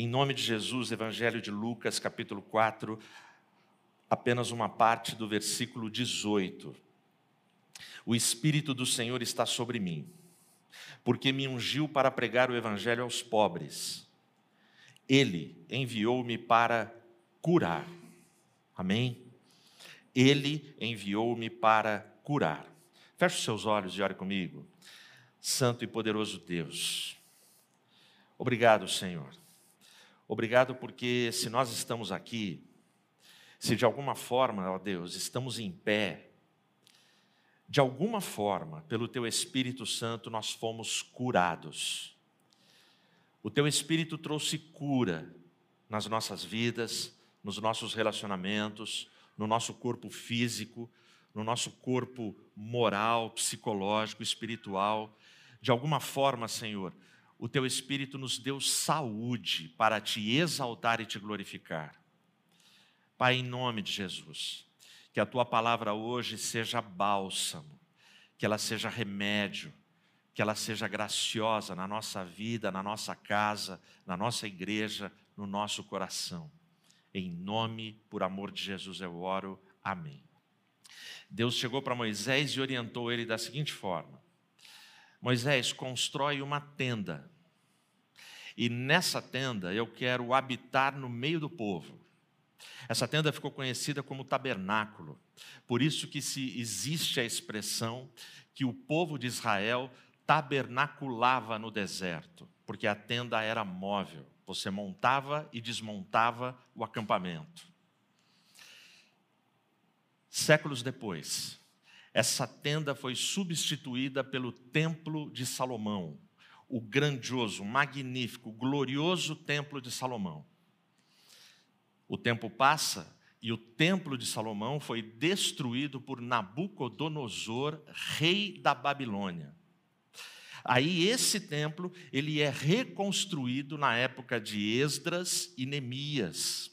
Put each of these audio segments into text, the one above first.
Em nome de Jesus, Evangelho de Lucas, capítulo 4, apenas uma parte do versículo 18. O Espírito do Senhor está sobre mim, porque me ungiu para pregar o Evangelho aos pobres. Ele enviou-me para curar. Amém? Ele enviou-me para curar. Feche os seus olhos e ore comigo. Santo e poderoso Deus, obrigado, Senhor Obrigado porque se nós estamos aqui, se de alguma forma, ó Deus, estamos em pé, de alguma forma, pelo Teu Espírito Santo, nós fomos curados. O Teu Espírito trouxe cura nas nossas vidas, nos nossos relacionamentos, no nosso corpo físico, no nosso corpo moral, psicológico, espiritual. De alguma forma, Senhor, o teu Espírito nos deu saúde para te exaltar e te glorificar. Pai, em nome de Jesus, que a tua palavra hoje seja bálsamo, que ela seja remédio, que ela seja graciosa na nossa vida, na nossa casa, na nossa igreja, no nosso coração. Em nome, por amor de Jesus, eu oro. Amém. Deus chegou para Moisés e orientou ele da seguinte forma: Moisés, constrói uma tenda. E nessa tenda eu quero habitar no meio do povo. Essa tenda ficou conhecida como tabernáculo. Por isso que se existe a expressão que o povo de Israel tabernaculava no deserto, porque a tenda era móvel. Você montava e desmontava o acampamento. Séculos depois, essa tenda foi substituída pelo Templo de Salomão, o grandioso, magnífico, glorioso Templo de Salomão. O tempo passa e o Templo de Salomão foi destruído por Nabucodonosor, rei da Babilônia. Aí esse templo, ele é reconstruído na época de Esdras e Neemias.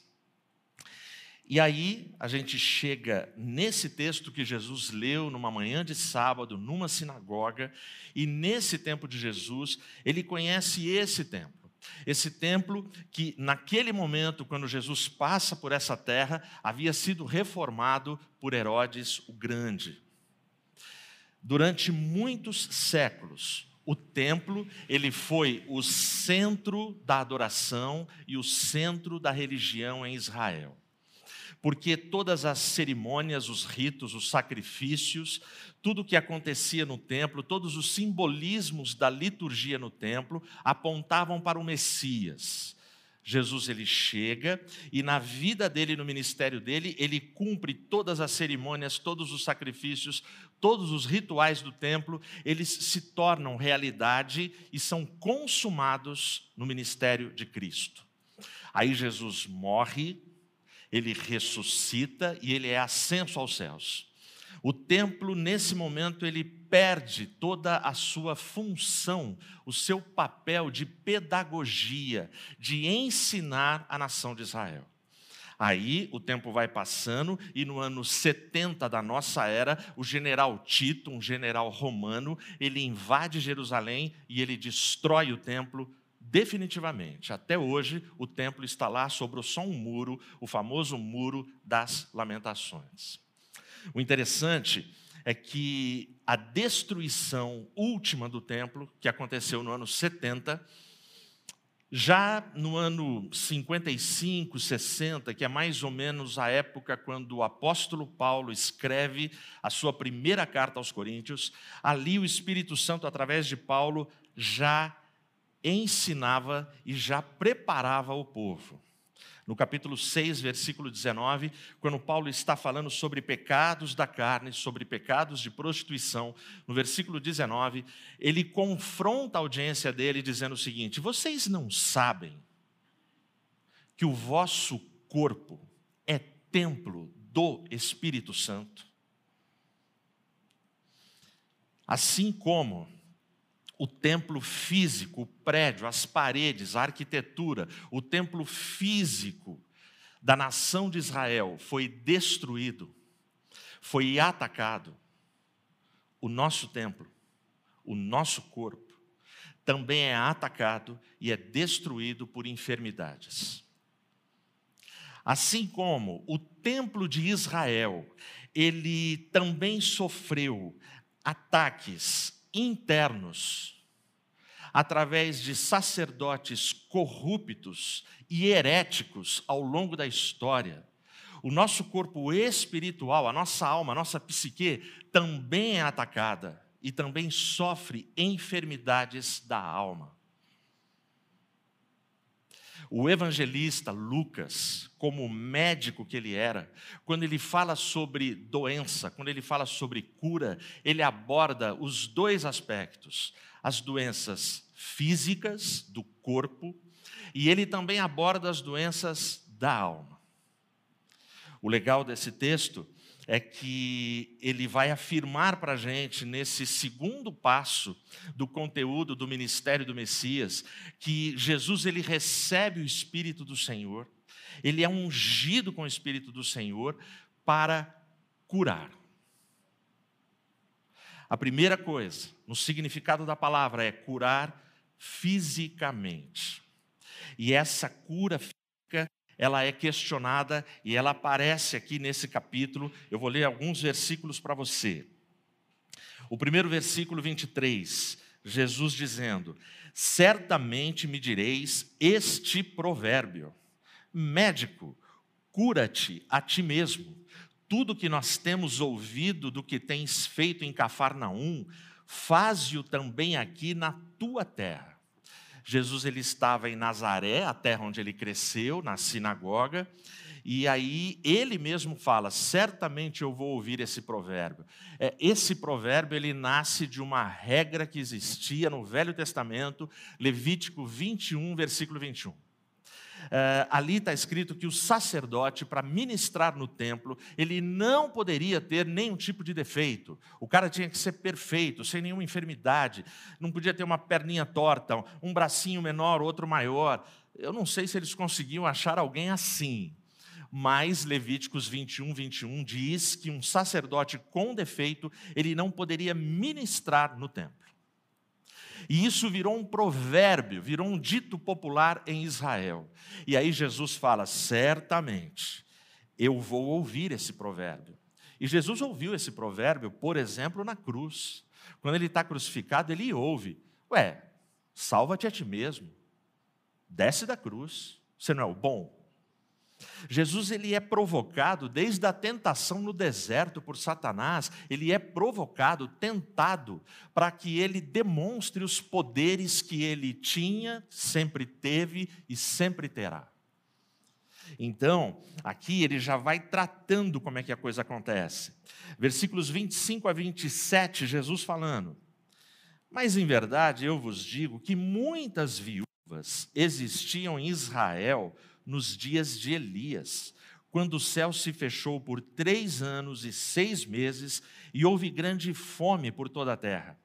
E aí a gente chega nesse texto que Jesus leu numa manhã de sábado, numa sinagoga, e nesse tempo de Jesus, ele conhece esse templo. Esse templo que, naquele momento, quando Jesus passa por essa terra, havia sido reformado por Herodes o Grande. Durante muitos séculos, o templo ele foi o centro da adoração e o centro da religião em Israel porque todas as cerimônias, os ritos, os sacrifícios, tudo o que acontecia no templo, todos os simbolismos da liturgia no templo apontavam para o Messias. Jesus ele chega e na vida dele, no ministério dele, ele cumpre todas as cerimônias, todos os sacrifícios, todos os rituais do templo, eles se tornam realidade e são consumados no ministério de Cristo. Aí Jesus morre, ele ressuscita e ele é ascenso aos céus. O templo, nesse momento, ele perde toda a sua função, o seu papel de pedagogia, de ensinar a nação de Israel. Aí o tempo vai passando e no ano 70 da nossa era, o general Tito, um general romano, ele invade Jerusalém e ele destrói o templo, definitivamente. Até hoje, o templo está lá sobre só um muro, o famoso Muro das Lamentações. O interessante é que a destruição última do templo, que aconteceu no ano 70, já no ano 55, 60, que é mais ou menos a época quando o apóstolo Paulo escreve a sua primeira carta aos Coríntios, ali o Espírito Santo, através de Paulo, já ensinava e já preparava o povo. No capítulo 6, versículo 19, quando Paulo está falando sobre pecados da carne, sobre pecados de prostituição, no versículo 19, ele confronta a audiência dele dizendo o seguinte: Vocês não sabem que o vosso corpo é templo do Espírito Santo? Assim como o templo físico, o prédio, as paredes, a arquitetura, o templo físico da nação de Israel foi destruído, foi atacado. O nosso templo, o nosso corpo, também é atacado e é destruído por enfermidades. Assim como o templo de Israel, ele também sofreu ataques internos através de sacerdotes corruptos e heréticos ao longo da história. O nosso corpo espiritual, a nossa alma, a nossa psique também é atacada e também sofre enfermidades da alma. O evangelista Lucas, como médico que ele era, quando ele fala sobre doença, quando ele fala sobre cura, ele aborda os dois aspectos: as doenças físicas do corpo e ele também aborda as doenças da alma. O legal desse texto é que ele vai afirmar para a gente, nesse segundo passo do conteúdo do ministério do Messias, que Jesus ele recebe o Espírito do Senhor, ele é ungido com o Espírito do Senhor para curar. A primeira coisa, no significado da palavra, é curar fisicamente. E essa cura física ela é questionada e ela aparece aqui nesse capítulo. Eu vou ler alguns versículos para você. O primeiro versículo 23, Jesus dizendo: Certamente me direis este provérbio: Médico, cura-te a ti mesmo. Tudo que nós temos ouvido do que tens feito em Cafarnaum, faze-o também aqui na tua terra. Jesus ele estava em Nazaré, a terra onde ele cresceu, na sinagoga, e aí ele mesmo fala: certamente eu vou ouvir esse provérbio. É, esse provérbio ele nasce de uma regra que existia no Velho Testamento, Levítico 21, versículo 21. É, ali está escrito que o sacerdote, para ministrar no templo, ele não poderia ter nenhum tipo de defeito. O cara tinha que ser perfeito, sem nenhuma enfermidade. Não podia ter uma perninha torta, um bracinho menor, outro maior. Eu não sei se eles conseguiam achar alguém assim. Mas Levíticos 21, 21 diz que um sacerdote com defeito, ele não poderia ministrar no templo. E isso virou um provérbio, virou um dito popular em Israel. E aí Jesus fala: certamente eu vou ouvir esse provérbio. E Jesus ouviu esse provérbio, por exemplo, na cruz. Quando ele está crucificado, ele ouve: Ué, salva-te a ti mesmo, desce da cruz. Você não é o bom? Jesus ele é provocado desde a tentação no deserto por Satanás, ele é provocado, tentado, para que ele demonstre os poderes que ele tinha, sempre teve e sempre terá. Então, aqui ele já vai tratando como é que a coisa acontece. Versículos 25 a 27, Jesus falando: Mas em verdade eu vos digo que muitas viúvas existiam em Israel nos dias de Elias, quando o céu se fechou por três anos e seis meses e houve grande fome por toda a terra.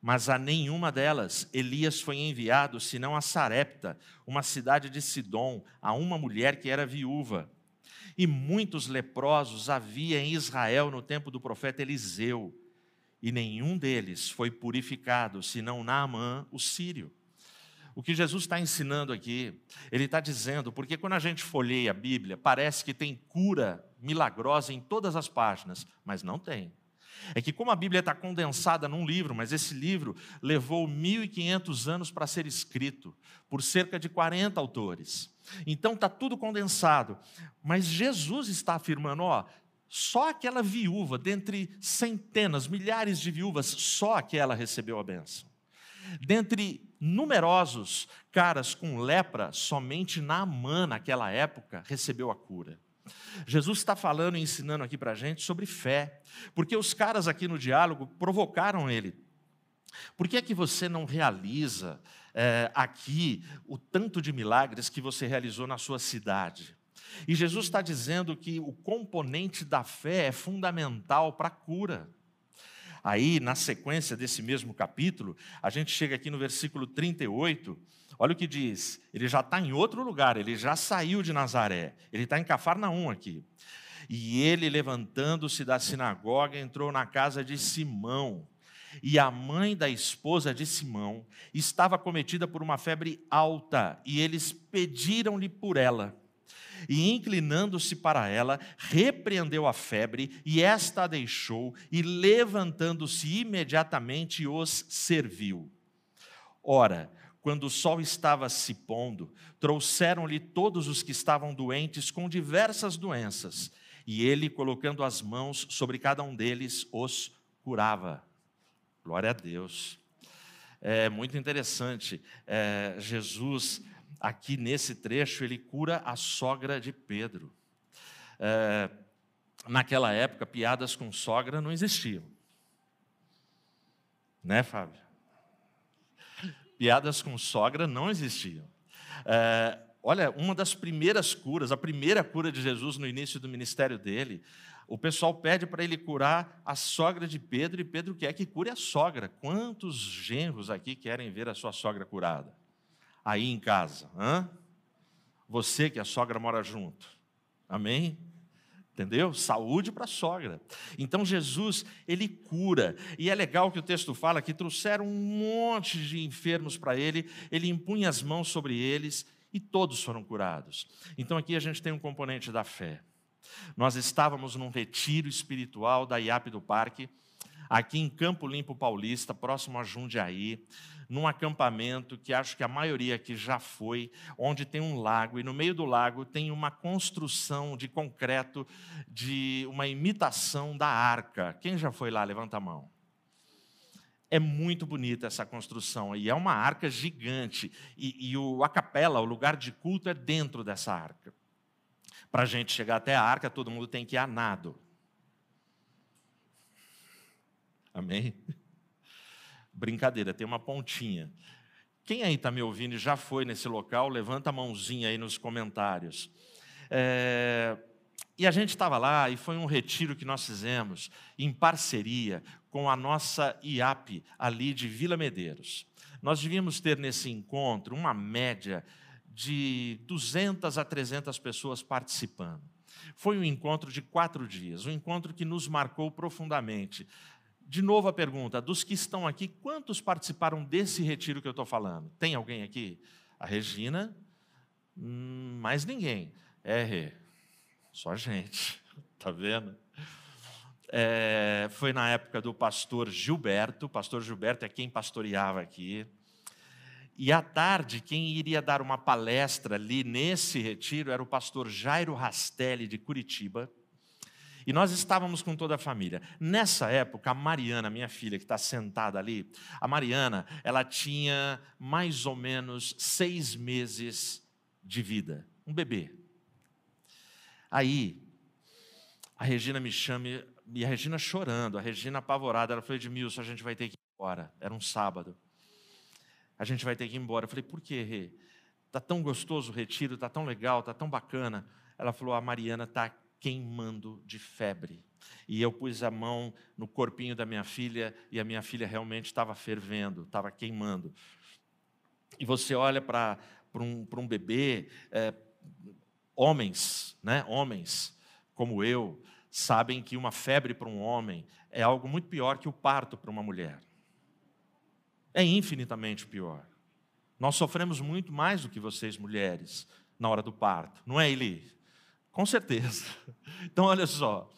Mas a nenhuma delas Elias foi enviado, senão a Sarepta, uma cidade de Sidom, a uma mulher que era viúva. E muitos leprosos havia em Israel no tempo do profeta Eliseu, e nenhum deles foi purificado, senão Naamã, o sírio. O que Jesus está ensinando aqui, ele está dizendo, porque quando a gente folheia a Bíblia, parece que tem cura milagrosa em todas as páginas, mas não tem. É que como a Bíblia está condensada num livro, mas esse livro levou 1.500 anos para ser escrito, por cerca de 40 autores. Então está tudo condensado. Mas Jesus está afirmando, ó, só aquela viúva, dentre centenas, milhares de viúvas, só aquela recebeu a benção. Dentre numerosos caras com lepra, somente Naamã, naquela época, recebeu a cura. Jesus está falando e ensinando aqui para a gente sobre fé, porque os caras aqui no diálogo provocaram ele. Por que é que você não realiza é, aqui o tanto de milagres que você realizou na sua cidade? E Jesus está dizendo que o componente da fé é fundamental para a cura. Aí, na sequência desse mesmo capítulo, a gente chega aqui no versículo 38. Olha o que diz. Ele já está em outro lugar, ele já saiu de Nazaré. Ele está em Cafarnaum aqui. E ele, levantando-se da sinagoga, entrou na casa de Simão. e a mãe da esposa de Simão estava cometida por uma febre alta, e eles pediram-lhe por ela. E inclinando-se para ela, repreendeu a febre, e esta a deixou, e levantando-se imediatamente os serviu. Ora, quando o sol estava se pondo, trouxeram-lhe todos os que estavam doentes com diversas doenças, e ele, colocando as mãos sobre cada um deles, os curava. Glória a Deus. É muito interessante. É, Jesus, aqui nesse trecho, ele cura a sogra de Pedro. É, naquela época, piadas com sogra não existiam. Né, Fábio? Piadas com sogra não existiam. É, olha, uma das primeiras curas, a primeira cura de Jesus no início do ministério dele, o pessoal pede para ele curar a sogra de Pedro e Pedro quer que cure a sogra. Quantos genros aqui querem ver a sua sogra curada? Aí em casa, hã? Você que a sogra mora junto. Amém? Entendeu? Saúde para a sogra. Então Jesus, ele cura. E é legal que o texto fala que trouxeram um monte de enfermos para ele, ele impunha as mãos sobre eles e todos foram curados. Então aqui a gente tem um componente da fé. Nós estávamos num retiro espiritual da IAP do Parque, aqui em Campo Limpo Paulista, próximo a Jundiaí, num acampamento que acho que a maioria aqui já foi, onde tem um lago e no meio do lago tem uma construção de concreto de uma imitação da arca. Quem já foi lá? Levanta a mão. É muito bonita essa construção e é uma arca gigante. E, e o, a capela, o lugar de culto, é dentro dessa arca. Para a gente chegar até a arca, todo mundo tem que ir a nado. Amém? Brincadeira, tem uma pontinha. Quem aí está me ouvindo e já foi nesse local, levanta a mãozinha aí nos comentários. É... E a gente estava lá e foi um retiro que nós fizemos em parceria com a nossa IAP ali de Vila Medeiros. Nós devíamos ter nesse encontro uma média de 200 a 300 pessoas participando. Foi um encontro de quatro dias, um encontro que nos marcou profundamente. De novo a pergunta: dos que estão aqui, quantos participaram desse retiro que eu estou falando? Tem alguém aqui? A Regina? Hum, mais ninguém. É, só gente, tá vendo? É, foi na época do pastor Gilberto, o pastor Gilberto é quem pastoreava aqui. E à tarde, quem iria dar uma palestra ali nesse retiro era o pastor Jairo Rastelli, de Curitiba. E nós estávamos com toda a família. Nessa época, a Mariana, minha filha, que está sentada ali, a Mariana, ela tinha mais ou menos seis meses de vida, um bebê. Aí, a Regina me chama, e a Regina chorando, a Regina apavorada, ela falou: Edmilson, a gente vai ter que ir embora. Era um sábado a gente vai ter que ir embora. Eu falei, por quê, Rê? Está tão gostoso o retiro, está tão legal, está tão bacana. Ela falou, a Mariana está queimando de febre. E eu pus a mão no corpinho da minha filha e a minha filha realmente estava fervendo, estava queimando. E você olha para um, um bebê, é, homens, né, homens como eu, sabem que uma febre para um homem é algo muito pior que o parto para uma mulher é infinitamente pior. Nós sofremos muito mais do que vocês, mulheres, na hora do parto, não é, Eli? Com certeza. Então, olha só.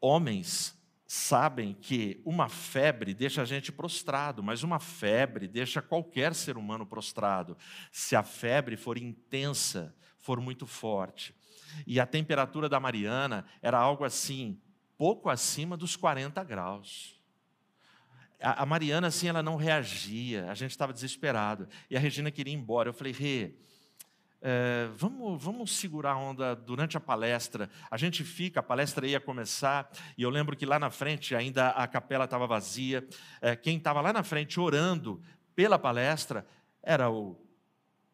Homens sabem que uma febre deixa a gente prostrado, mas uma febre deixa qualquer ser humano prostrado, se a febre for intensa, for muito forte. E a temperatura da Mariana era algo assim, pouco acima dos 40 graus. A, Mariana, assim, ela não reagia, a gente estava desesperado. E a Regina queria ir embora. Eu falei, Rê, é, vamos, vamos segurar a onda durante a palestra. A gente fica, a palestra ia começar, e eu lembro que lá na frente ainda a capela estava vazia. É, quem estava lá na frente orando pela palestra era o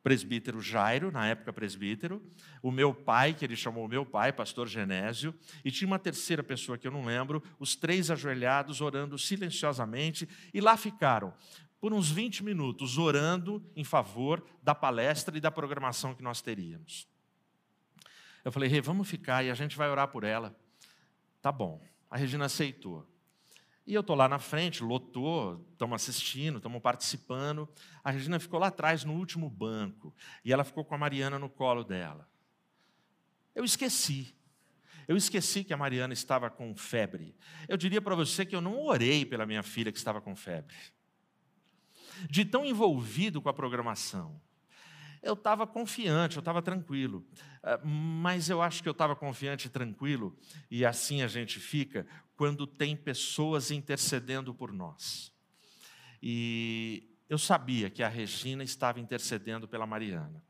presbítero Jairo, na época presbítero, o meu pai, que ele chamou meu pai, pastor Genésio, e tinha uma terceira pessoa que eu não lembro, os três ajoelhados, orando silenciosamente, e lá ficaram por uns 20 minutos, orando em favor da palestra e da programação que nós teríamos. Eu falei, Rê, vamos ficar e a gente vai orar por ela. Tá bom. A Regina aceitou. E eu estou lá na frente, lotou, estamos assistindo, estamos participando. A Regina ficou lá atrás, no último banco, e ela ficou com a Mariana no colo dela. Eu esqueci. Eu esqueci que a Mariana estava com febre. Eu diria para você que eu não orei pela minha filha que estava com febre. De tão envolvido com a programação. Eu estava confiante, eu estava tranquilo. Ah, mas eu acho que eu estava confiante e tranquilo, e assim a gente fica, quando tem pessoas intercedendo por nós. E eu sabia que a Regina estava intercedendo pela Mariana.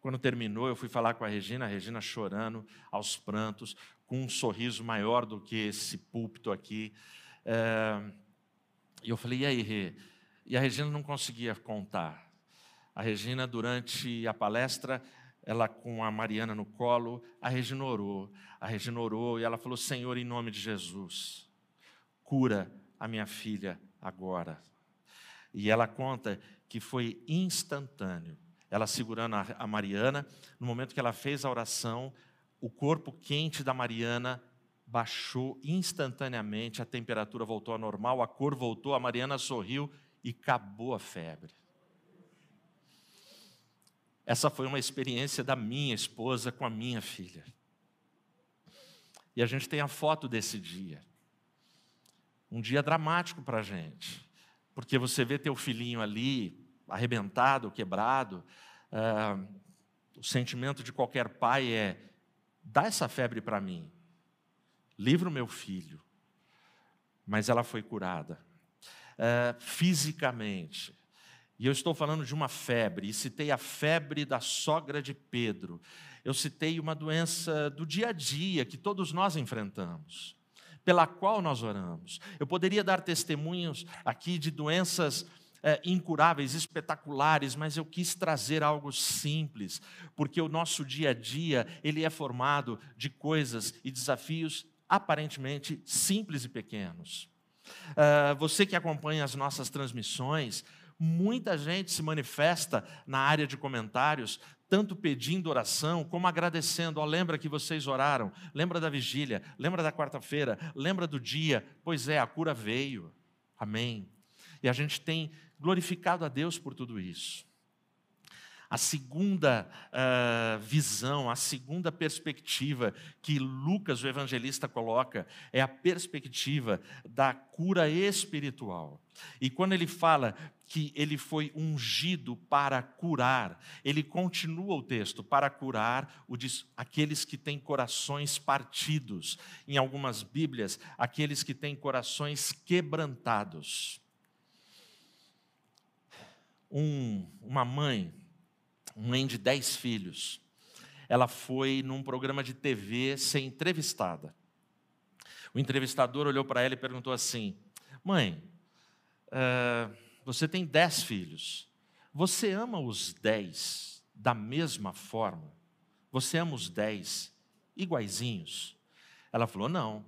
Quando terminou, eu fui falar com a Regina, a Regina chorando aos prantos, com um sorriso maior do que esse púlpito aqui. É... E eu falei, e aí, Rê? E a Regina não conseguia contar. A Regina, durante a palestra, ela com a Mariana no colo, a Regina orou, a Regina orou e ela falou: Senhor, em nome de Jesus, cura a minha filha agora. E ela conta que foi instantâneo ela segurando a Mariana. No momento que ela fez a oração, o corpo quente da Mariana baixou instantaneamente, a temperatura voltou ao normal, a cor voltou, a Mariana sorriu e acabou a febre. Essa foi uma experiência da minha esposa com a minha filha. E a gente tem a foto desse dia. Um dia dramático para a gente, porque você vê teu filhinho ali, arrebentado, quebrado. Uh, o sentimento de qualquer pai é: dá essa febre para mim, livra o meu filho. Mas ela foi curada uh, fisicamente. E eu estou falando de uma febre, e citei a febre da sogra de Pedro. Eu citei uma doença do dia a dia que todos nós enfrentamos, pela qual nós oramos. Eu poderia dar testemunhos aqui de doenças é, incuráveis, espetaculares, mas eu quis trazer algo simples, porque o nosso dia a dia ele é formado de coisas e desafios aparentemente simples e pequenos. Uh, você que acompanha as nossas transmissões, muita gente se manifesta na área de comentários, tanto pedindo oração como agradecendo. Oh, lembra que vocês oraram, lembra da vigília, lembra da quarta-feira, lembra do dia. Pois é, a cura veio. Amém. E a gente tem glorificado a Deus por tudo isso. A segunda uh, visão, a segunda perspectiva que Lucas, o evangelista, coloca é a perspectiva da cura espiritual. E quando ele fala que ele foi ungido para curar, ele continua o texto, para curar o, aqueles que têm corações partidos. Em algumas Bíblias, aqueles que têm corações quebrantados um, uma mãe, mãe de dez filhos, ela foi num programa de TV ser entrevistada. O entrevistador olhou para ela e perguntou assim: Mãe, uh, você tem dez filhos, você ama os dez da mesma forma? Você ama os dez iguaizinhos? Ela falou: Não,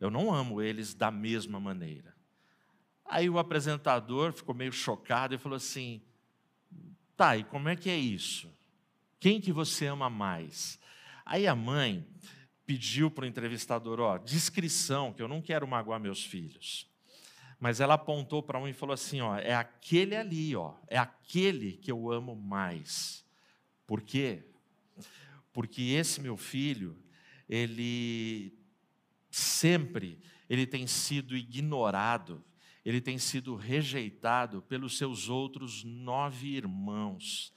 eu não amo eles da mesma maneira. Aí o apresentador ficou meio chocado e falou assim: tá, e como é que é isso? Quem que você ama mais? Aí a mãe pediu para o entrevistador, ó, descrição, que eu não quero magoar meus filhos. Mas ela apontou para um e falou assim, ó, é aquele ali, ó, é aquele que eu amo mais. Por quê? Porque esse meu filho, ele sempre ele tem sido ignorado ele tem sido rejeitado pelos seus outros nove irmãos.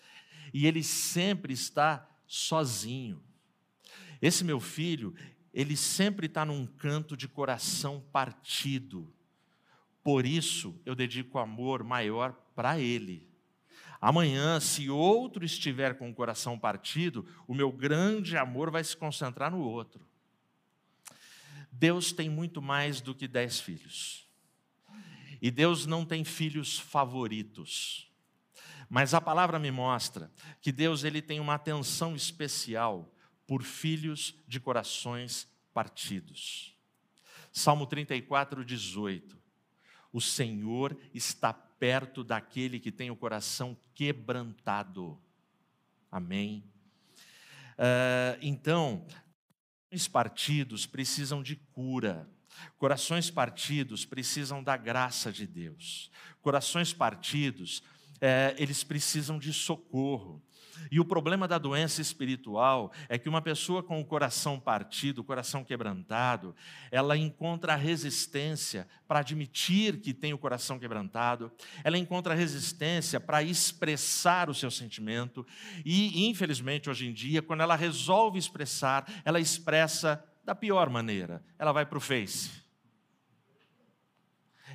E ele sempre está sozinho. Esse meu filho, ele sempre está num canto de coração partido. Por isso, eu dedico amor maior para ele. Amanhã, se outro estiver com o coração partido, o meu grande amor vai se concentrar no outro. Deus tem muito mais do que dez filhos. E Deus não tem filhos favoritos. Mas a palavra me mostra que Deus ele tem uma atenção especial por filhos de corações partidos. Salmo 34, 18. O Senhor está perto daquele que tem o coração quebrantado. Amém. Uh, então, os partidos precisam de cura. Corações partidos precisam da graça de Deus. Corações partidos, é, eles precisam de socorro. E o problema da doença espiritual é que uma pessoa com o coração partido, o coração quebrantado, ela encontra resistência para admitir que tem o coração quebrantado, ela encontra resistência para expressar o seu sentimento, e infelizmente hoje em dia, quando ela resolve expressar, ela expressa da pior maneira. Ela vai para o Face.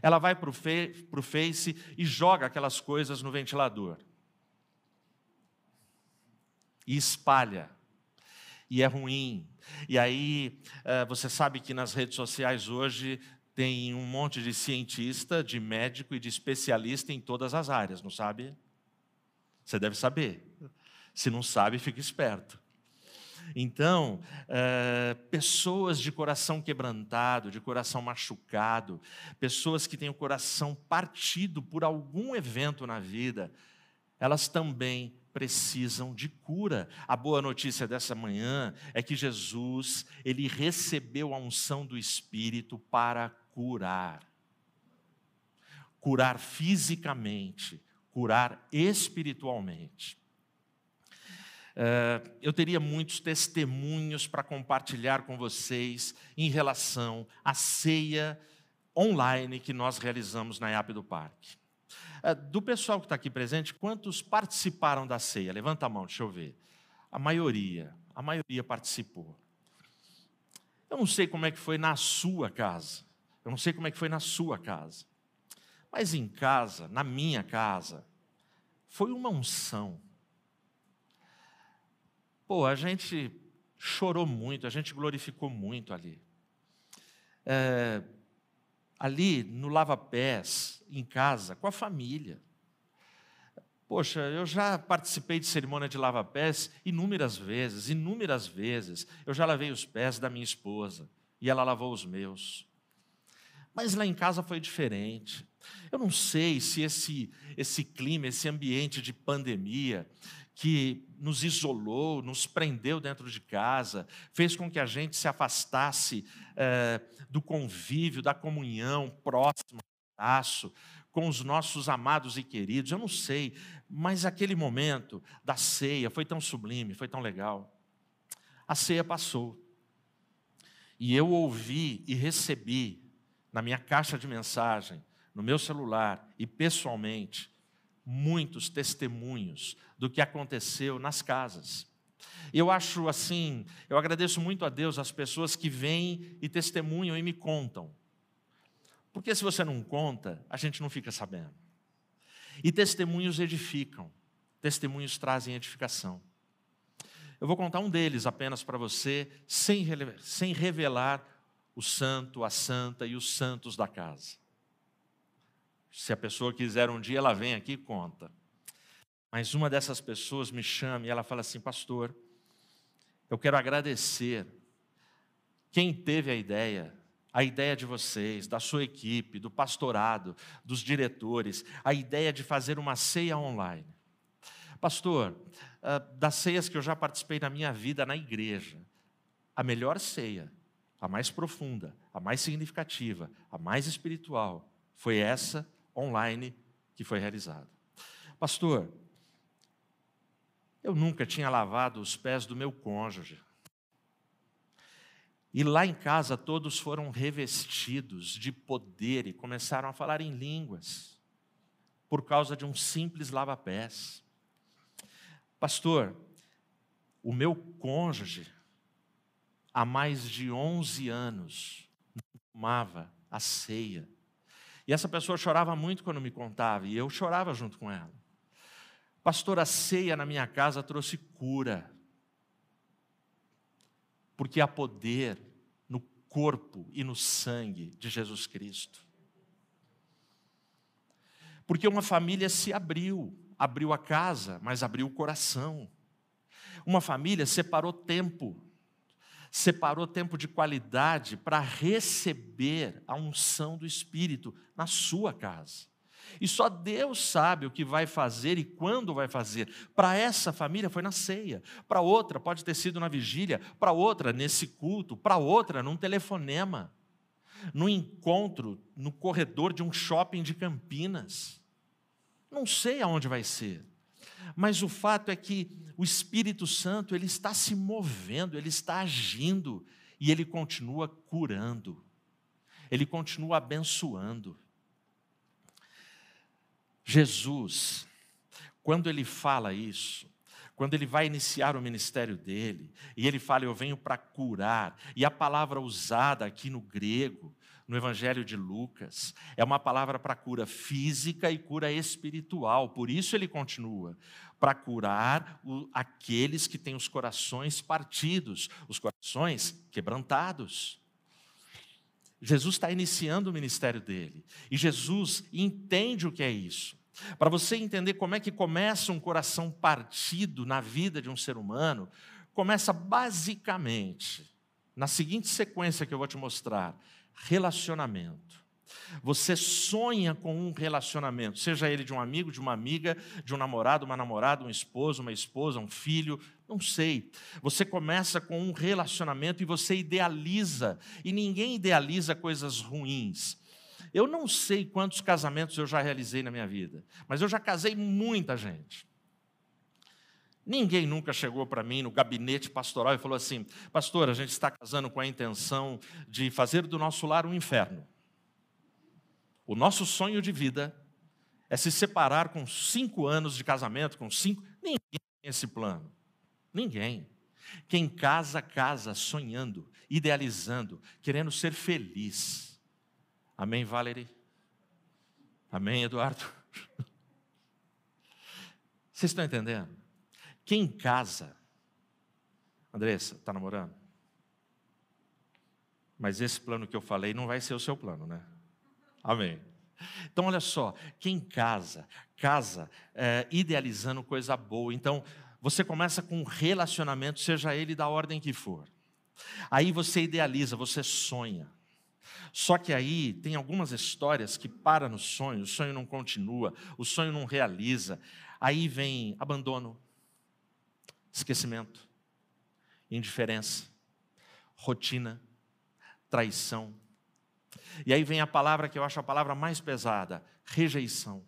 Ela vai para o Face e joga aquelas coisas no ventilador e espalha. E é ruim. E aí, eh, você sabe que nas redes sociais hoje tem um monte de cientista, de médico e de especialista em todas as áreas, não sabe? Você deve saber. Se não sabe, fica esperto. Então, é, pessoas de coração quebrantado, de coração machucado, pessoas que têm o coração partido por algum evento na vida, elas também precisam de cura. A boa notícia dessa manhã é que Jesus, ele recebeu a unção do Espírito para curar. Curar fisicamente, curar espiritualmente. Uh, eu teria muitos testemunhos para compartilhar com vocês em relação à ceia online que nós realizamos na IAP do Parque. É, do pessoal que está aqui presente, quantos participaram da ceia? Levanta a mão, deixa eu ver. A maioria, a maioria participou. Eu não sei como é que foi na sua casa. Eu não sei como é que foi na sua casa. Mas em casa, na minha casa, foi uma unção. Pô, a gente chorou muito, a gente glorificou muito ali. É, ali no lava-pés, em casa, com a família. Poxa, eu já participei de cerimônia de lava-pés inúmeras vezes, inúmeras vezes. Eu já lavei os pés da minha esposa e ela lavou os meus. Mas lá em casa foi diferente. Eu não sei se esse, esse clima, esse ambiente de pandemia, que nos isolou, nos prendeu dentro de casa, fez com que a gente se afastasse é, do convívio, da comunhão próxima, abraço, com os nossos amados e queridos. Eu não sei, mas aquele momento da ceia foi tão sublime, foi tão legal. A ceia passou. E eu ouvi e recebi na minha caixa de mensagem, no meu celular e pessoalmente, muitos testemunhos do que aconteceu nas casas. Eu acho assim, eu agradeço muito a Deus as pessoas que vêm e testemunham e me contam. Porque se você não conta, a gente não fica sabendo. E testemunhos edificam, testemunhos trazem edificação. Eu vou contar um deles apenas para você, sem, sem revelar o santo, a santa e os santos da casa. Se a pessoa quiser um dia, ela vem aqui e conta. Mas uma dessas pessoas me chama e ela fala assim: Pastor, eu quero agradecer quem teve a ideia, a ideia de vocês, da sua equipe, do pastorado, dos diretores, a ideia de fazer uma ceia online. Pastor, ah, das ceias que eu já participei na minha vida na igreja, a melhor ceia, a mais profunda, a mais significativa, a mais espiritual, foi essa online que foi realizado. Pastor, eu nunca tinha lavado os pés do meu cônjuge. E lá em casa todos foram revestidos de poder e começaram a falar em línguas, por causa de um simples lava-pés. Pastor, o meu cônjuge, há mais de 11 anos, tomava a ceia e essa pessoa chorava muito quando me contava, e eu chorava junto com ela. Pastor, a ceia na minha casa trouxe cura, porque há poder no corpo e no sangue de Jesus Cristo. Porque uma família se abriu, abriu a casa, mas abriu o coração. Uma família separou tempo separou tempo de qualidade para receber a unção do Espírito na sua casa. E só Deus sabe o que vai fazer e quando vai fazer. Para essa família foi na ceia, para outra pode ter sido na vigília, para outra nesse culto, para outra num telefonema. no encontro, no corredor de um shopping de Campinas. Não sei aonde vai ser. Mas o fato é que o Espírito Santo, ele está se movendo, ele está agindo e ele continua curando. Ele continua abençoando. Jesus, quando ele fala isso, quando ele vai iniciar o ministério dele, e ele fala, Eu venho para curar, e a palavra usada aqui no grego, no Evangelho de Lucas, é uma palavra para cura física e cura espiritual, por isso ele continua, para curar o, aqueles que têm os corações partidos, os corações quebrantados. Jesus está iniciando o ministério dele, e Jesus entende o que é isso. Para você entender como é que começa um coração partido na vida de um ser humano, começa basicamente na seguinte sequência que eu vou te mostrar: relacionamento. Você sonha com um relacionamento, seja ele de um amigo, de uma amiga, de um namorado, uma namorada, um esposo, uma esposa, um filho, não sei. Você começa com um relacionamento e você idealiza, e ninguém idealiza coisas ruins. Eu não sei quantos casamentos eu já realizei na minha vida, mas eu já casei muita gente. Ninguém nunca chegou para mim no gabinete pastoral e falou assim: Pastor, a gente está casando com a intenção de fazer do nosso lar um inferno. O nosso sonho de vida é se separar com cinco anos de casamento, com cinco. Ninguém tem esse plano. Ninguém. Quem casa, casa sonhando, idealizando, querendo ser feliz. Amém, Valerie? Amém, Eduardo? Vocês estão entendendo? Quem casa, Andressa, está namorando? Mas esse plano que eu falei não vai ser o seu plano, né? Amém. Então, olha só, quem casa, casa é, idealizando coisa boa. Então, você começa com um relacionamento, seja ele da ordem que for. Aí você idealiza, você sonha. Só que aí tem algumas histórias que para no sonho, o sonho não continua, o sonho não realiza. Aí vem abandono, esquecimento, indiferença, rotina, traição. E aí vem a palavra que eu acho a palavra mais pesada: rejeição.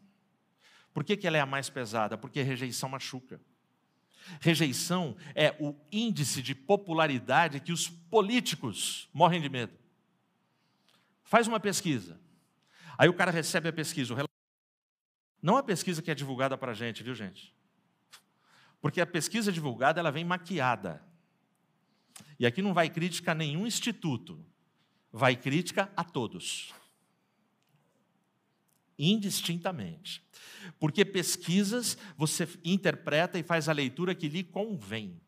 Por que, que ela é a mais pesada? Porque rejeição machuca. Rejeição é o índice de popularidade que os políticos morrem de medo. Faz uma pesquisa. Aí o cara recebe a pesquisa. Não a pesquisa que é divulgada para a gente, viu, gente? Porque a pesquisa divulgada ela vem maquiada. E aqui não vai crítica a nenhum instituto, vai crítica a todos. Indistintamente. Porque pesquisas você interpreta e faz a leitura que lhe convém.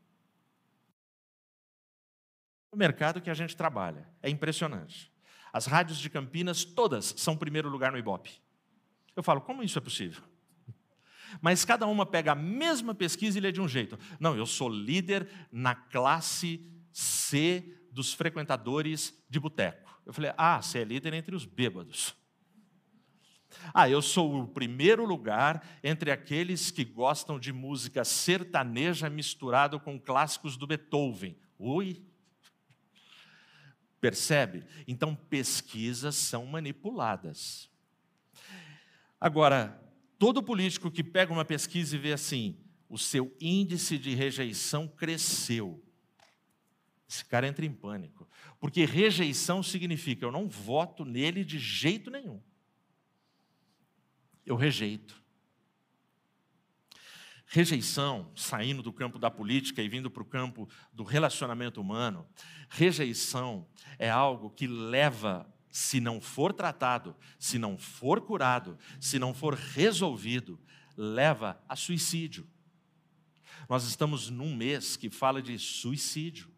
O mercado que a gente trabalha é impressionante. As rádios de Campinas, todas são primeiro lugar no Ibope. Eu falo, como isso é possível? Mas cada uma pega a mesma pesquisa e lê de um jeito. Não, eu sou líder na classe C dos frequentadores de boteco. Eu falei, ah, você é líder entre os bêbados. Ah, eu sou o primeiro lugar entre aqueles que gostam de música sertaneja misturado com clássicos do Beethoven. Ui! Percebe? Então, pesquisas são manipuladas. Agora, Todo político que pega uma pesquisa e vê assim, o seu índice de rejeição cresceu. Esse cara entra em pânico. Porque rejeição significa eu não voto nele de jeito nenhum. Eu rejeito. Rejeição, saindo do campo da política e vindo para o campo do relacionamento humano, rejeição é algo que leva se não for tratado, se não for curado, se não for resolvido, leva a suicídio. Nós estamos num mês que fala de suicídio.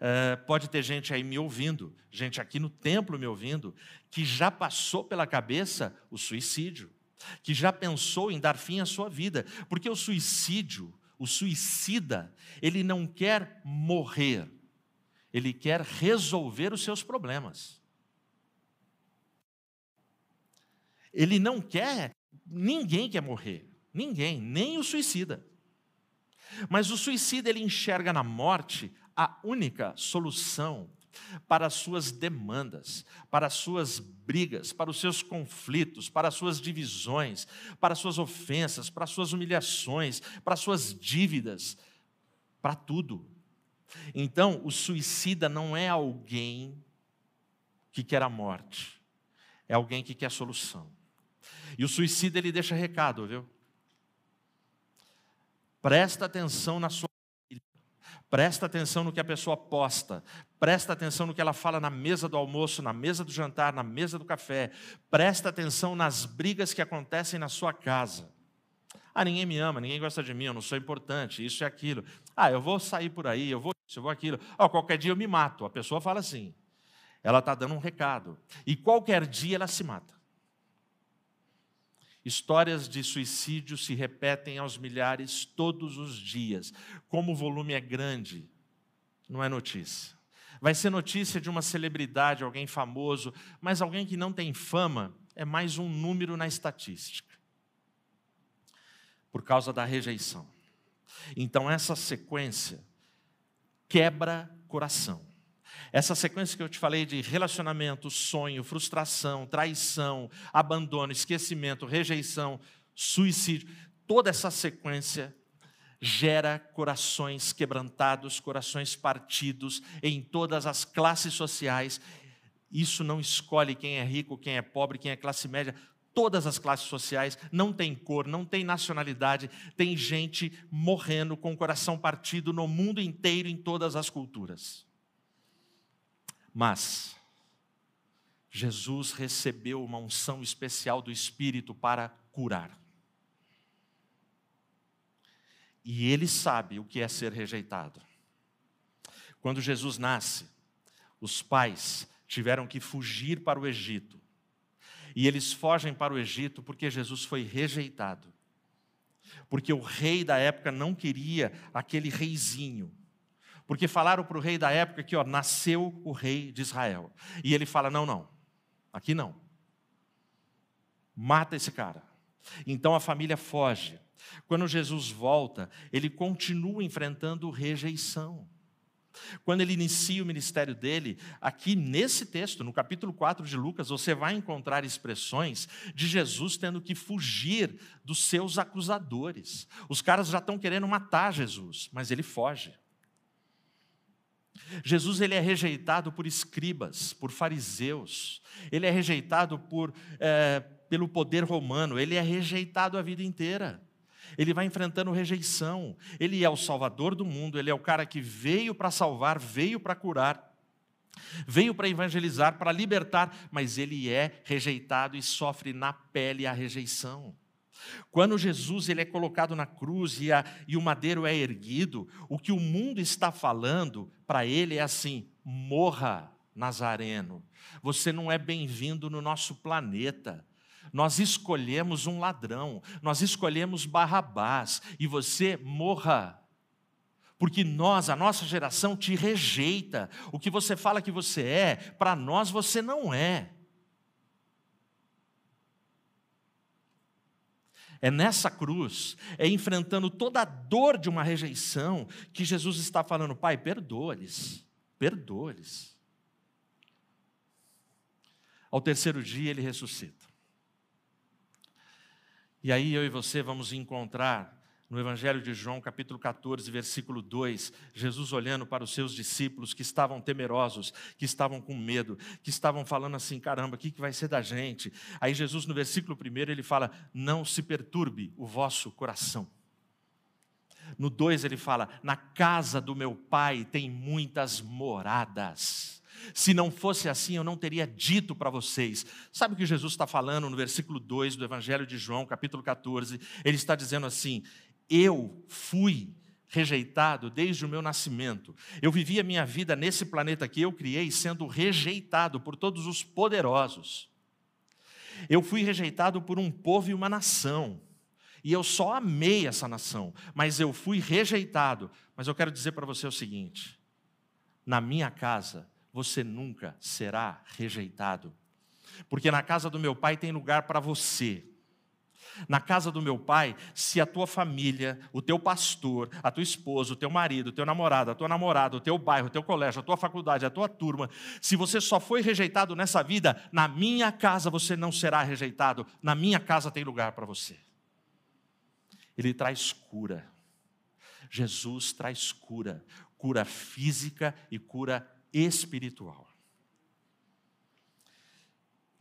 É, pode ter gente aí me ouvindo, gente aqui no templo me ouvindo, que já passou pela cabeça o suicídio, que já pensou em dar fim à sua vida, porque o suicídio, o suicida, ele não quer morrer, ele quer resolver os seus problemas. Ele não quer, ninguém quer morrer. Ninguém, nem o suicida. Mas o suicida ele enxerga na morte a única solução para as suas demandas, para as suas brigas, para os seus conflitos, para as suas divisões, para as suas ofensas, para as suas humilhações, para as suas dívidas, para tudo. Então, o suicida não é alguém que quer a morte, é alguém que quer a solução. E o suicida ele deixa recado, viu? Presta atenção na sua. Presta atenção no que a pessoa posta. Presta atenção no que ela fala na mesa do almoço, na mesa do jantar, na mesa do café. Presta atenção nas brigas que acontecem na sua casa. Ah, ninguém me ama, ninguém gosta de mim, eu não sou importante, isso e aquilo. Ah, eu vou sair por aí, eu vou isso, eu vou aquilo. Ah, qualquer dia eu me mato. A pessoa fala assim. Ela está dando um recado. E qualquer dia ela se mata. Histórias de suicídio se repetem aos milhares todos os dias. Como o volume é grande, não é notícia. Vai ser notícia de uma celebridade, alguém famoso, mas alguém que não tem fama é mais um número na estatística. Por causa da rejeição. Então, essa sequência quebra coração. Essa sequência que eu te falei de relacionamento, sonho, frustração, traição, abandono, esquecimento, rejeição, suicídio, toda essa sequência gera corações quebrantados, corações partidos em todas as classes sociais. Isso não escolhe quem é rico, quem é pobre, quem é classe média. Todas as classes sociais, não tem cor, não tem nacionalidade, tem gente morrendo com o coração partido no mundo inteiro, em todas as culturas. Mas Jesus recebeu uma unção especial do Espírito para curar. E ele sabe o que é ser rejeitado. Quando Jesus nasce, os pais tiveram que fugir para o Egito. E eles fogem para o Egito porque Jesus foi rejeitado. Porque o rei da época não queria aquele reizinho porque falaram para o rei da época que ó, nasceu o rei de Israel. E ele fala: não, não, aqui não. Mata esse cara. Então a família foge. Quando Jesus volta, ele continua enfrentando rejeição. Quando ele inicia o ministério dele, aqui nesse texto, no capítulo 4 de Lucas, você vai encontrar expressões de Jesus tendo que fugir dos seus acusadores. Os caras já estão querendo matar Jesus, mas ele foge. Jesus ele é rejeitado por escribas, por fariseus, ele é rejeitado por, é, pelo poder romano, ele é rejeitado a vida inteira. Ele vai enfrentando rejeição. Ele é o salvador do mundo, ele é o cara que veio para salvar, veio para curar, veio para evangelizar, para libertar, mas ele é rejeitado e sofre na pele a rejeição. Quando Jesus ele é colocado na cruz e, a, e o madeiro é erguido, o que o mundo está falando para ele é assim: morra, Nazareno, você não é bem-vindo no nosso planeta. Nós escolhemos um ladrão, nós escolhemos Barrabás, e você morra porque nós, a nossa geração, te rejeita. O que você fala que você é, para nós você não é. É nessa cruz, é enfrentando toda a dor de uma rejeição, que Jesus está falando: Pai, perdoa-lhes, perdoa-lhes. Ao terceiro dia, ele ressuscita. E aí eu e você vamos encontrar no Evangelho de João, capítulo 14, versículo 2, Jesus olhando para os seus discípulos que estavam temerosos, que estavam com medo, que estavam falando assim: caramba, o que vai ser da gente? Aí Jesus, no versículo 1, ele fala: Não se perturbe o vosso coração. No 2 ele fala: Na casa do meu pai tem muitas moradas. Se não fosse assim, eu não teria dito para vocês. Sabe o que Jesus está falando no versículo 2 do Evangelho de João, capítulo 14? Ele está dizendo assim: eu fui rejeitado desde o meu nascimento. Eu vivi a minha vida nesse planeta que eu criei sendo rejeitado por todos os poderosos. Eu fui rejeitado por um povo e uma nação. E eu só amei essa nação, mas eu fui rejeitado. Mas eu quero dizer para você o seguinte: na minha casa, você nunca será rejeitado. Porque na casa do meu pai tem lugar para você. Na casa do meu pai, se a tua família, o teu pastor, a tua esposa, o teu marido, o teu namorado, a tua namorada, o teu bairro, o teu colégio, a tua faculdade, a tua turma, se você só foi rejeitado nessa vida, na minha casa você não será rejeitado, na minha casa tem lugar para você. Ele traz cura. Jesus traz cura, cura física e cura espiritual.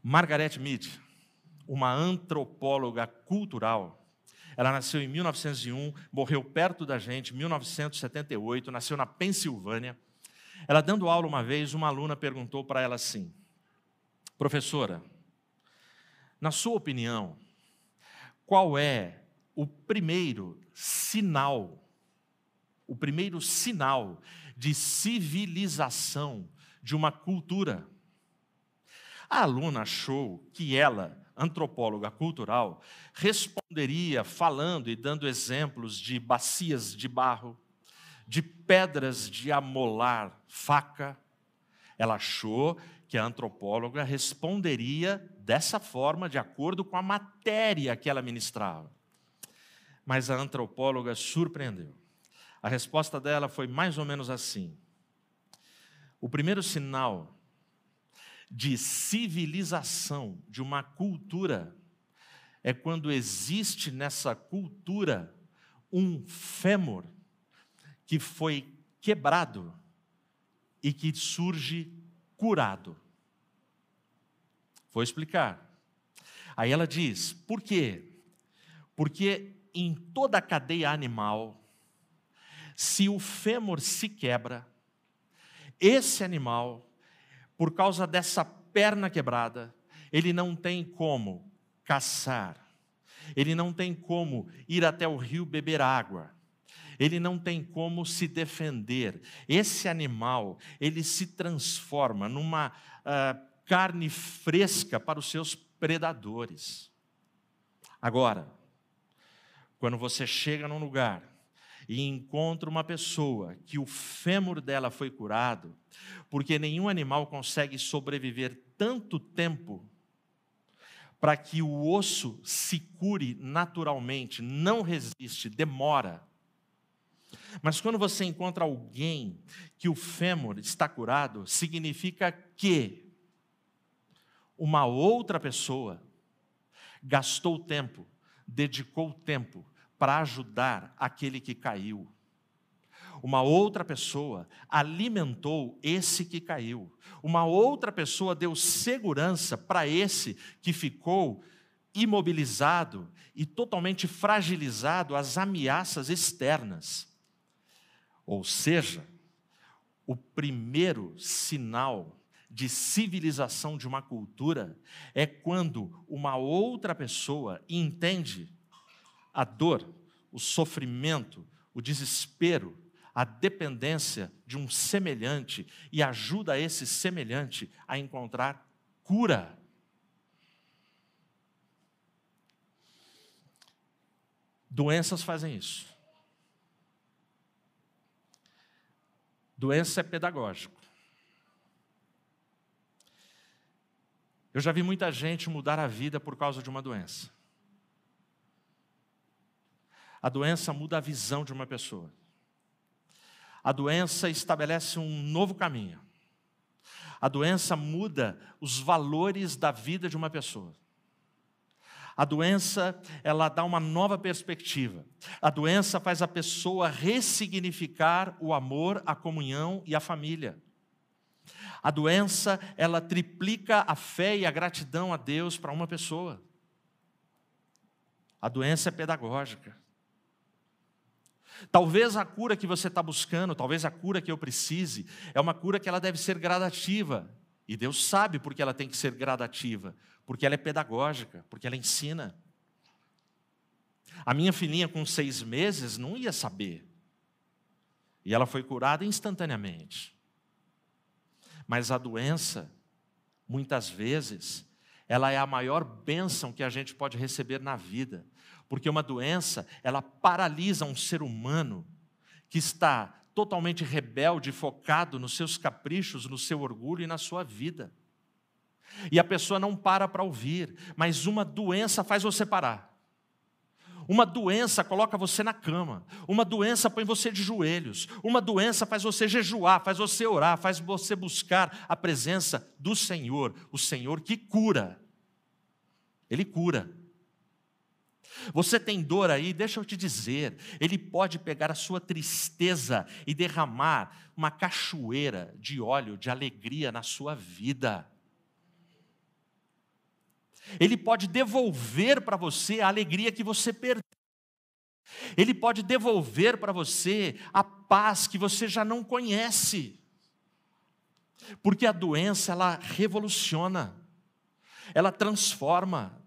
Margaret Mead, uma antropóloga cultural. Ela nasceu em 1901, morreu perto da gente, em 1978, nasceu na Pensilvânia. Ela dando aula uma vez, uma aluna perguntou para ela assim: Professora, na sua opinião, qual é o primeiro sinal, o primeiro sinal de civilização de uma cultura? A aluna achou que ela, antropóloga cultural, responderia falando e dando exemplos de bacias de barro, de pedras de amolar faca. Ela achou que a antropóloga responderia dessa forma, de acordo com a matéria que ela ministrava. Mas a antropóloga surpreendeu. A resposta dela foi mais ou menos assim: o primeiro sinal de civilização, de uma cultura, é quando existe nessa cultura um fêmur que foi quebrado e que surge curado. Vou explicar. Aí ela diz: por quê? Porque em toda a cadeia animal, se o fêmur se quebra, esse animal por causa dessa perna quebrada, ele não tem como caçar, ele não tem como ir até o rio beber água, ele não tem como se defender. Esse animal, ele se transforma numa uh, carne fresca para os seus predadores. Agora, quando você chega num lugar e encontra uma pessoa que o fêmur dela foi curado, porque nenhum animal consegue sobreviver tanto tempo para que o osso se cure naturalmente, não resiste, demora. Mas quando você encontra alguém que o fêmur está curado, significa que uma outra pessoa gastou tempo, dedicou tempo para ajudar aquele que caiu. Uma outra pessoa alimentou esse que caiu. Uma outra pessoa deu segurança para esse que ficou imobilizado e totalmente fragilizado às ameaças externas. Ou seja, o primeiro sinal de civilização de uma cultura é quando uma outra pessoa entende a dor, o sofrimento, o desespero, a dependência de um semelhante e ajuda esse semelhante a encontrar cura. Doenças fazem isso. Doença é pedagógico. Eu já vi muita gente mudar a vida por causa de uma doença. A doença muda a visão de uma pessoa. A doença estabelece um novo caminho. A doença muda os valores da vida de uma pessoa. A doença, ela dá uma nova perspectiva. A doença faz a pessoa ressignificar o amor, a comunhão e a família. A doença, ela triplica a fé e a gratidão a Deus para uma pessoa. A doença é pedagógica. Talvez a cura que você está buscando, talvez a cura que eu precise, é uma cura que ela deve ser gradativa. E Deus sabe porque ela tem que ser gradativa, porque ela é pedagógica, porque ela ensina. A minha filhinha com seis meses não ia saber. E ela foi curada instantaneamente. Mas a doença, muitas vezes, ela é a maior bênção que a gente pode receber na vida, porque uma doença, ela paralisa um ser humano que está totalmente rebelde, focado nos seus caprichos, no seu orgulho e na sua vida. E a pessoa não para para ouvir, mas uma doença faz você parar. Uma doença coloca você na cama. Uma doença põe você de joelhos. Uma doença faz você jejuar, faz você orar, faz você buscar a presença do Senhor, o Senhor que cura. Ele cura. Você tem dor aí, deixa eu te dizer, ele pode pegar a sua tristeza e derramar uma cachoeira de óleo de alegria na sua vida. Ele pode devolver para você a alegria que você perdeu. Ele pode devolver para você a paz que você já não conhece. Porque a doença ela revoluciona. Ela transforma.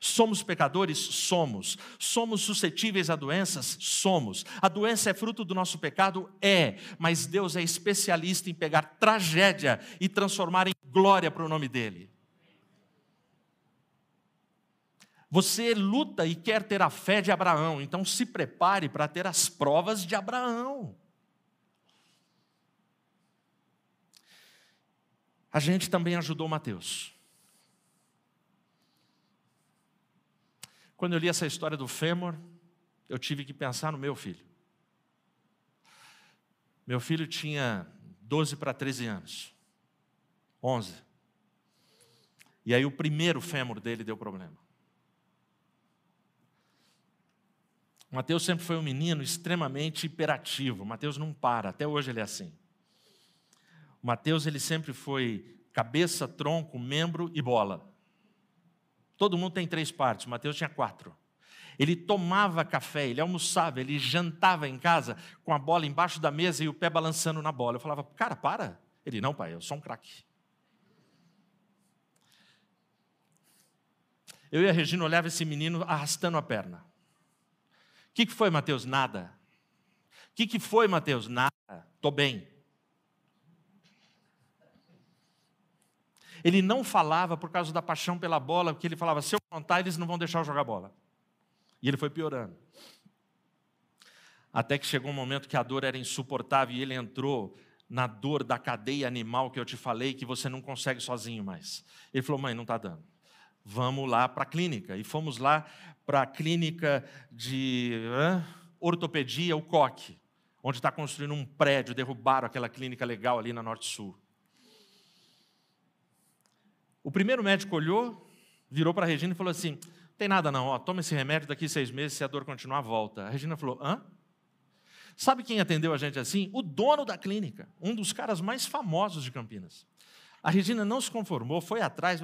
Somos pecadores? Somos. Somos suscetíveis a doenças? Somos. A doença é fruto do nosso pecado? É. Mas Deus é especialista em pegar tragédia e transformar em glória para o nome dEle. Você luta e quer ter a fé de Abraão, então se prepare para ter as provas de Abraão. A gente também ajudou Mateus. Quando eu li essa história do fêmur, eu tive que pensar no meu filho. Meu filho tinha 12 para 13 anos. 11. E aí o primeiro fêmur dele deu problema. Mateus sempre foi um menino extremamente hiperativo. Mateus não para, até hoje ele é assim. O Mateus ele sempre foi cabeça, tronco, membro e bola. Todo mundo tem três partes, Mateus tinha quatro. Ele tomava café, ele almoçava, ele jantava em casa com a bola embaixo da mesa e o pé balançando na bola. Eu falava, cara, para. Ele, não, pai, eu sou um craque. Eu e a Regina olhava esse menino arrastando a perna. O que, que foi, Mateus? Nada. O que, que foi, Mateus? Nada. Estou bem. Ele não falava por causa da paixão pela bola, porque ele falava: se eu contar, eles não vão deixar eu jogar bola. E ele foi piorando. Até que chegou um momento que a dor era insuportável e ele entrou na dor da cadeia animal que eu te falei, que você não consegue sozinho mais. Ele falou: mãe, não está dando vamos lá para a clínica. E fomos lá para a clínica de ortopedia, o COC, onde está construindo um prédio, derrubaram aquela clínica legal ali na Norte-Sul. O primeiro médico olhou, virou para a Regina e falou assim: tem nada não, ó, toma esse remédio, daqui seis meses, se a dor continuar, volta. A Regina falou: hã? Sabe quem atendeu a gente assim? O dono da clínica, um dos caras mais famosos de Campinas. A Regina não se conformou, foi atrás,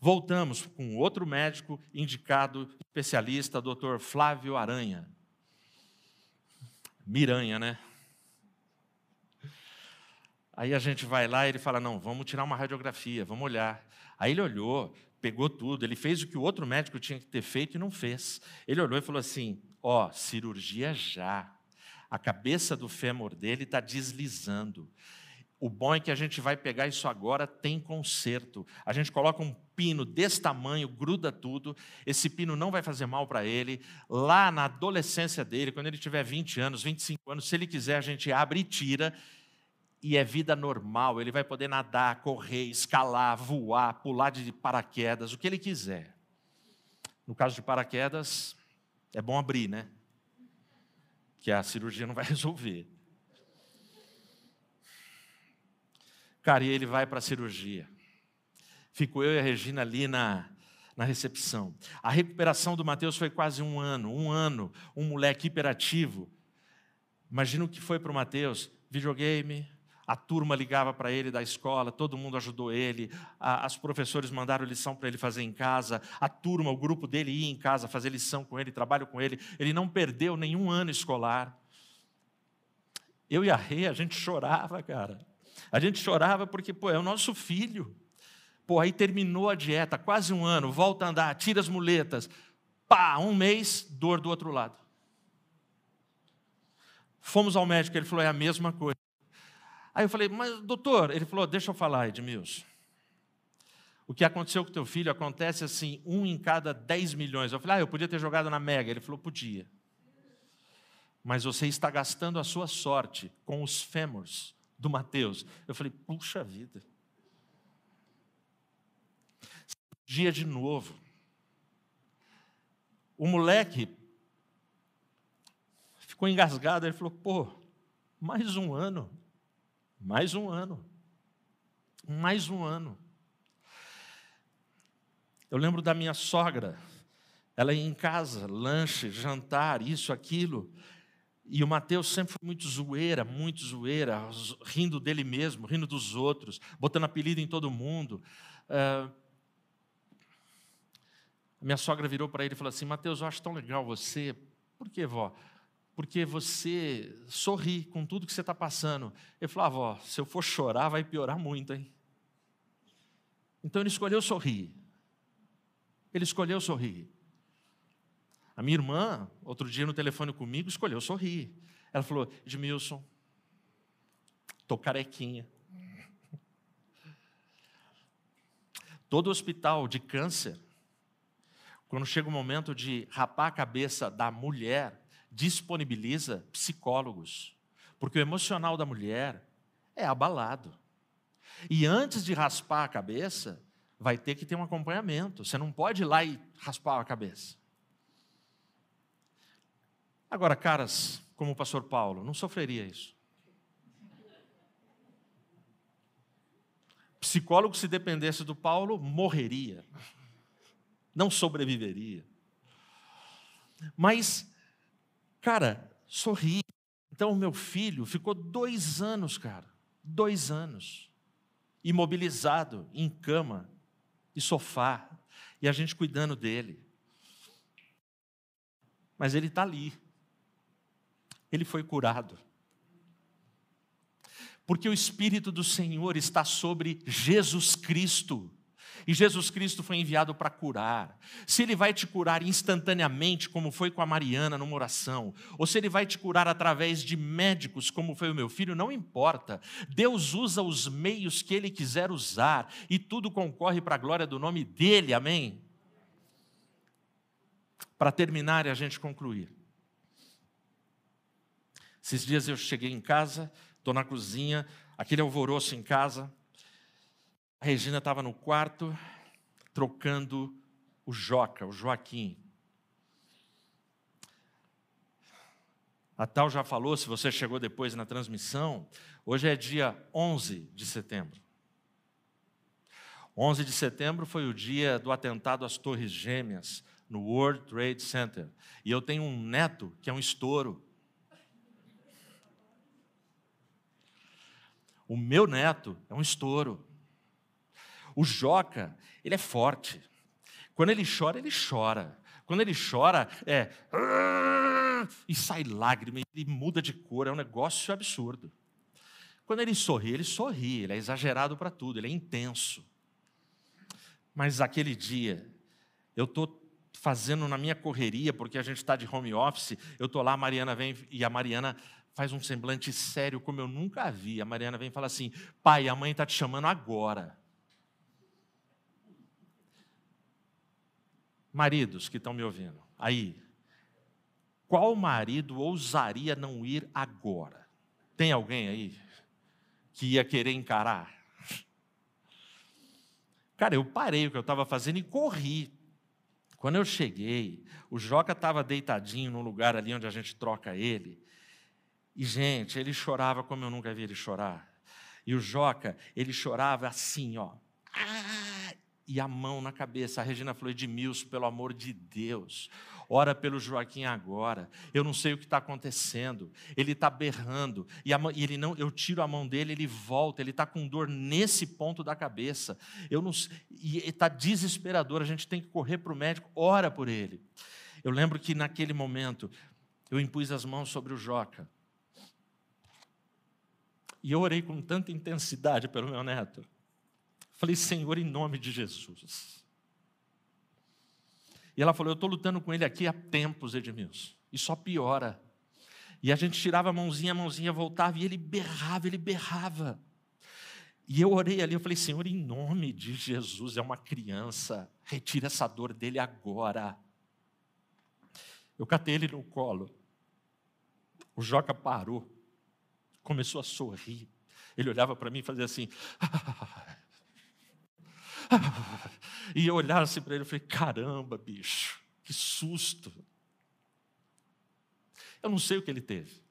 Voltamos com outro médico indicado, especialista, doutor Flávio Aranha. Miranha, né? Aí a gente vai lá e ele fala: não, vamos tirar uma radiografia, vamos olhar. Aí ele olhou, pegou tudo, ele fez o que o outro médico tinha que ter feito e não fez. Ele olhou e falou assim: ó, oh, cirurgia já. A cabeça do fêmur dele está deslizando. O bom é que a gente vai pegar isso agora, tem conserto. A gente coloca um pino desse tamanho, gruda tudo. Esse pino não vai fazer mal para ele. Lá na adolescência dele, quando ele tiver 20 anos, 25 anos, se ele quiser, a gente abre e tira. E é vida normal. Ele vai poder nadar, correr, escalar, voar, pular de paraquedas, o que ele quiser. No caso de paraquedas, é bom abrir, né? Que a cirurgia não vai resolver. Cara, e ele vai para a cirurgia. Fico eu e a Regina ali na, na recepção. A recuperação do Mateus foi quase um ano. Um ano, um moleque hiperativo. Imagina o que foi para o Mateus: videogame, a turma ligava para ele da escola, todo mundo ajudou ele, a, as professores mandaram lição para ele fazer em casa, a turma, o grupo dele ia em casa fazer lição com ele, trabalho com ele. Ele não perdeu nenhum ano escolar. Eu e a Rê, a gente chorava, cara. A gente chorava porque, pô, é o nosso filho. Pô, aí terminou a dieta, quase um ano, volta a andar, tira as muletas. Pá, um mês, dor do outro lado. Fomos ao médico, ele falou, é a mesma coisa. Aí eu falei, mas doutor, ele falou, deixa eu falar, Edmilson. O que aconteceu com teu filho acontece assim, um em cada dez milhões. Eu falei, ah, eu podia ter jogado na Mega. Ele falou, podia. Mas você está gastando a sua sorte com os fêmurs do Mateus. Eu falei, puxa vida. Dia de novo. O moleque ficou engasgado, ele falou: pô, mais um ano, mais um ano, mais um ano. Eu lembro da minha sogra, ela ia em casa, lanche, jantar, isso, aquilo. E o Mateus sempre foi muito zoeira, muito zoeira, rindo dele mesmo, rindo dos outros, botando apelido em todo mundo. Uh, minha sogra virou para ele e falou assim: Mateus, eu acho tão legal você. Por quê, vó? Porque você sorri com tudo que você está passando. Ele falou: ah, vó, se eu for chorar, vai piorar muito, hein? Então ele escolheu sorrir. Ele escolheu sorrir. A minha irmã, outro dia no telefone comigo, escolheu sorrir. Ela falou: Edmilson, estou carequinha. Todo hospital de câncer, quando chega o momento de rapar a cabeça da mulher, disponibiliza psicólogos, porque o emocional da mulher é abalado. E antes de raspar a cabeça, vai ter que ter um acompanhamento. Você não pode ir lá e raspar a cabeça. Agora, caras como o pastor Paulo, não sofreria isso. Psicólogo, se dependesse do Paulo, morreria, não sobreviveria. Mas, cara, sorri. Então, meu filho ficou dois anos, cara, dois anos, imobilizado, em cama e sofá, e a gente cuidando dele. Mas ele está ali ele foi curado. Porque o Espírito do Senhor está sobre Jesus Cristo. E Jesus Cristo foi enviado para curar. Se Ele vai te curar instantaneamente, como foi com a Mariana numa oração, ou se Ele vai te curar através de médicos, como foi o meu filho, não importa. Deus usa os meios que Ele quiser usar, e tudo concorre para a glória do nome dEle, amém? Para terminar e a gente concluir. Esses dias eu cheguei em casa, estou na cozinha, aquele alvoroço em casa. A Regina estava no quarto, trocando o Joca, o Joaquim. A Tal já falou, se você chegou depois na transmissão, hoje é dia 11 de setembro. 11 de setembro foi o dia do atentado às Torres Gêmeas, no World Trade Center. E eu tenho um neto que é um estouro. O meu neto é um estouro. O Joca, ele é forte. Quando ele chora, ele chora. Quando ele chora, é. E sai lágrima, ele muda de cor, é um negócio absurdo. Quando ele sorri, ele sorri, ele é exagerado para tudo, ele é intenso. Mas aquele dia, eu estou fazendo na minha correria, porque a gente está de home office, eu estou lá, a Mariana vem e a Mariana faz um semblante sério como eu nunca vi. A Mariana vem e fala assim: pai, a mãe está te chamando agora. Maridos que estão me ouvindo, aí, qual marido ousaria não ir agora? Tem alguém aí que ia querer encarar? Cara, eu parei o que eu estava fazendo e corri. Quando eu cheguei, o Joca estava deitadinho no lugar ali onde a gente troca ele. E, gente, ele chorava como eu nunca vi ele chorar. E o Joca, ele chorava assim, ó. Ah! E a mão na cabeça. A Regina falou: Edmilson, pelo amor de Deus, ora pelo Joaquim agora. Eu não sei o que está acontecendo. Ele está berrando. E, e, ele não, eu tiro a mão dele, ele volta. Ele está com dor nesse ponto da cabeça. Eu não, e está desesperador. A gente tem que correr para o médico. Ora por ele. Eu lembro que naquele momento eu impus as mãos sobre o Joca. E eu orei com tanta intensidade pelo meu neto. Falei, Senhor, em nome de Jesus. E ela falou: Eu estou lutando com ele aqui há tempos, Edmilson. E só piora. E a gente tirava a mãozinha, a mãozinha voltava, e ele berrava, ele berrava. E eu orei ali, eu falei, Senhor, em nome de Jesus, é uma criança, retira essa dor dele agora. Eu catei ele no colo. O Joca parou começou a sorrir. Ele olhava para mim e fazia assim. e eu olhava assim para ele e falei: caramba, bicho, Que susto! Eu não sei o que ele teve.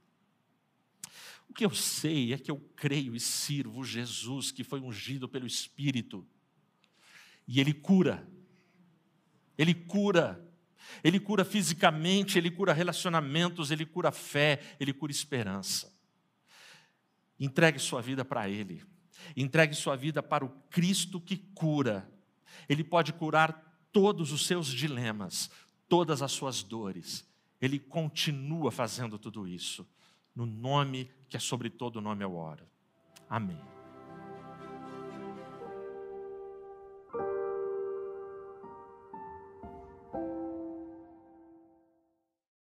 O que eu sei é que eu creio e sirvo Jesus, que foi ungido pelo Espírito, e ele cura. Ele cura. Ele cura fisicamente, ele cura relacionamentos, ele cura fé, ele cura esperança. Entregue sua vida para Ele. Entregue sua vida para o Cristo que cura. Ele pode curar todos os seus dilemas, todas as suas dores. Ele continua fazendo tudo isso. No nome que é sobre todo nome eu oro. Amém.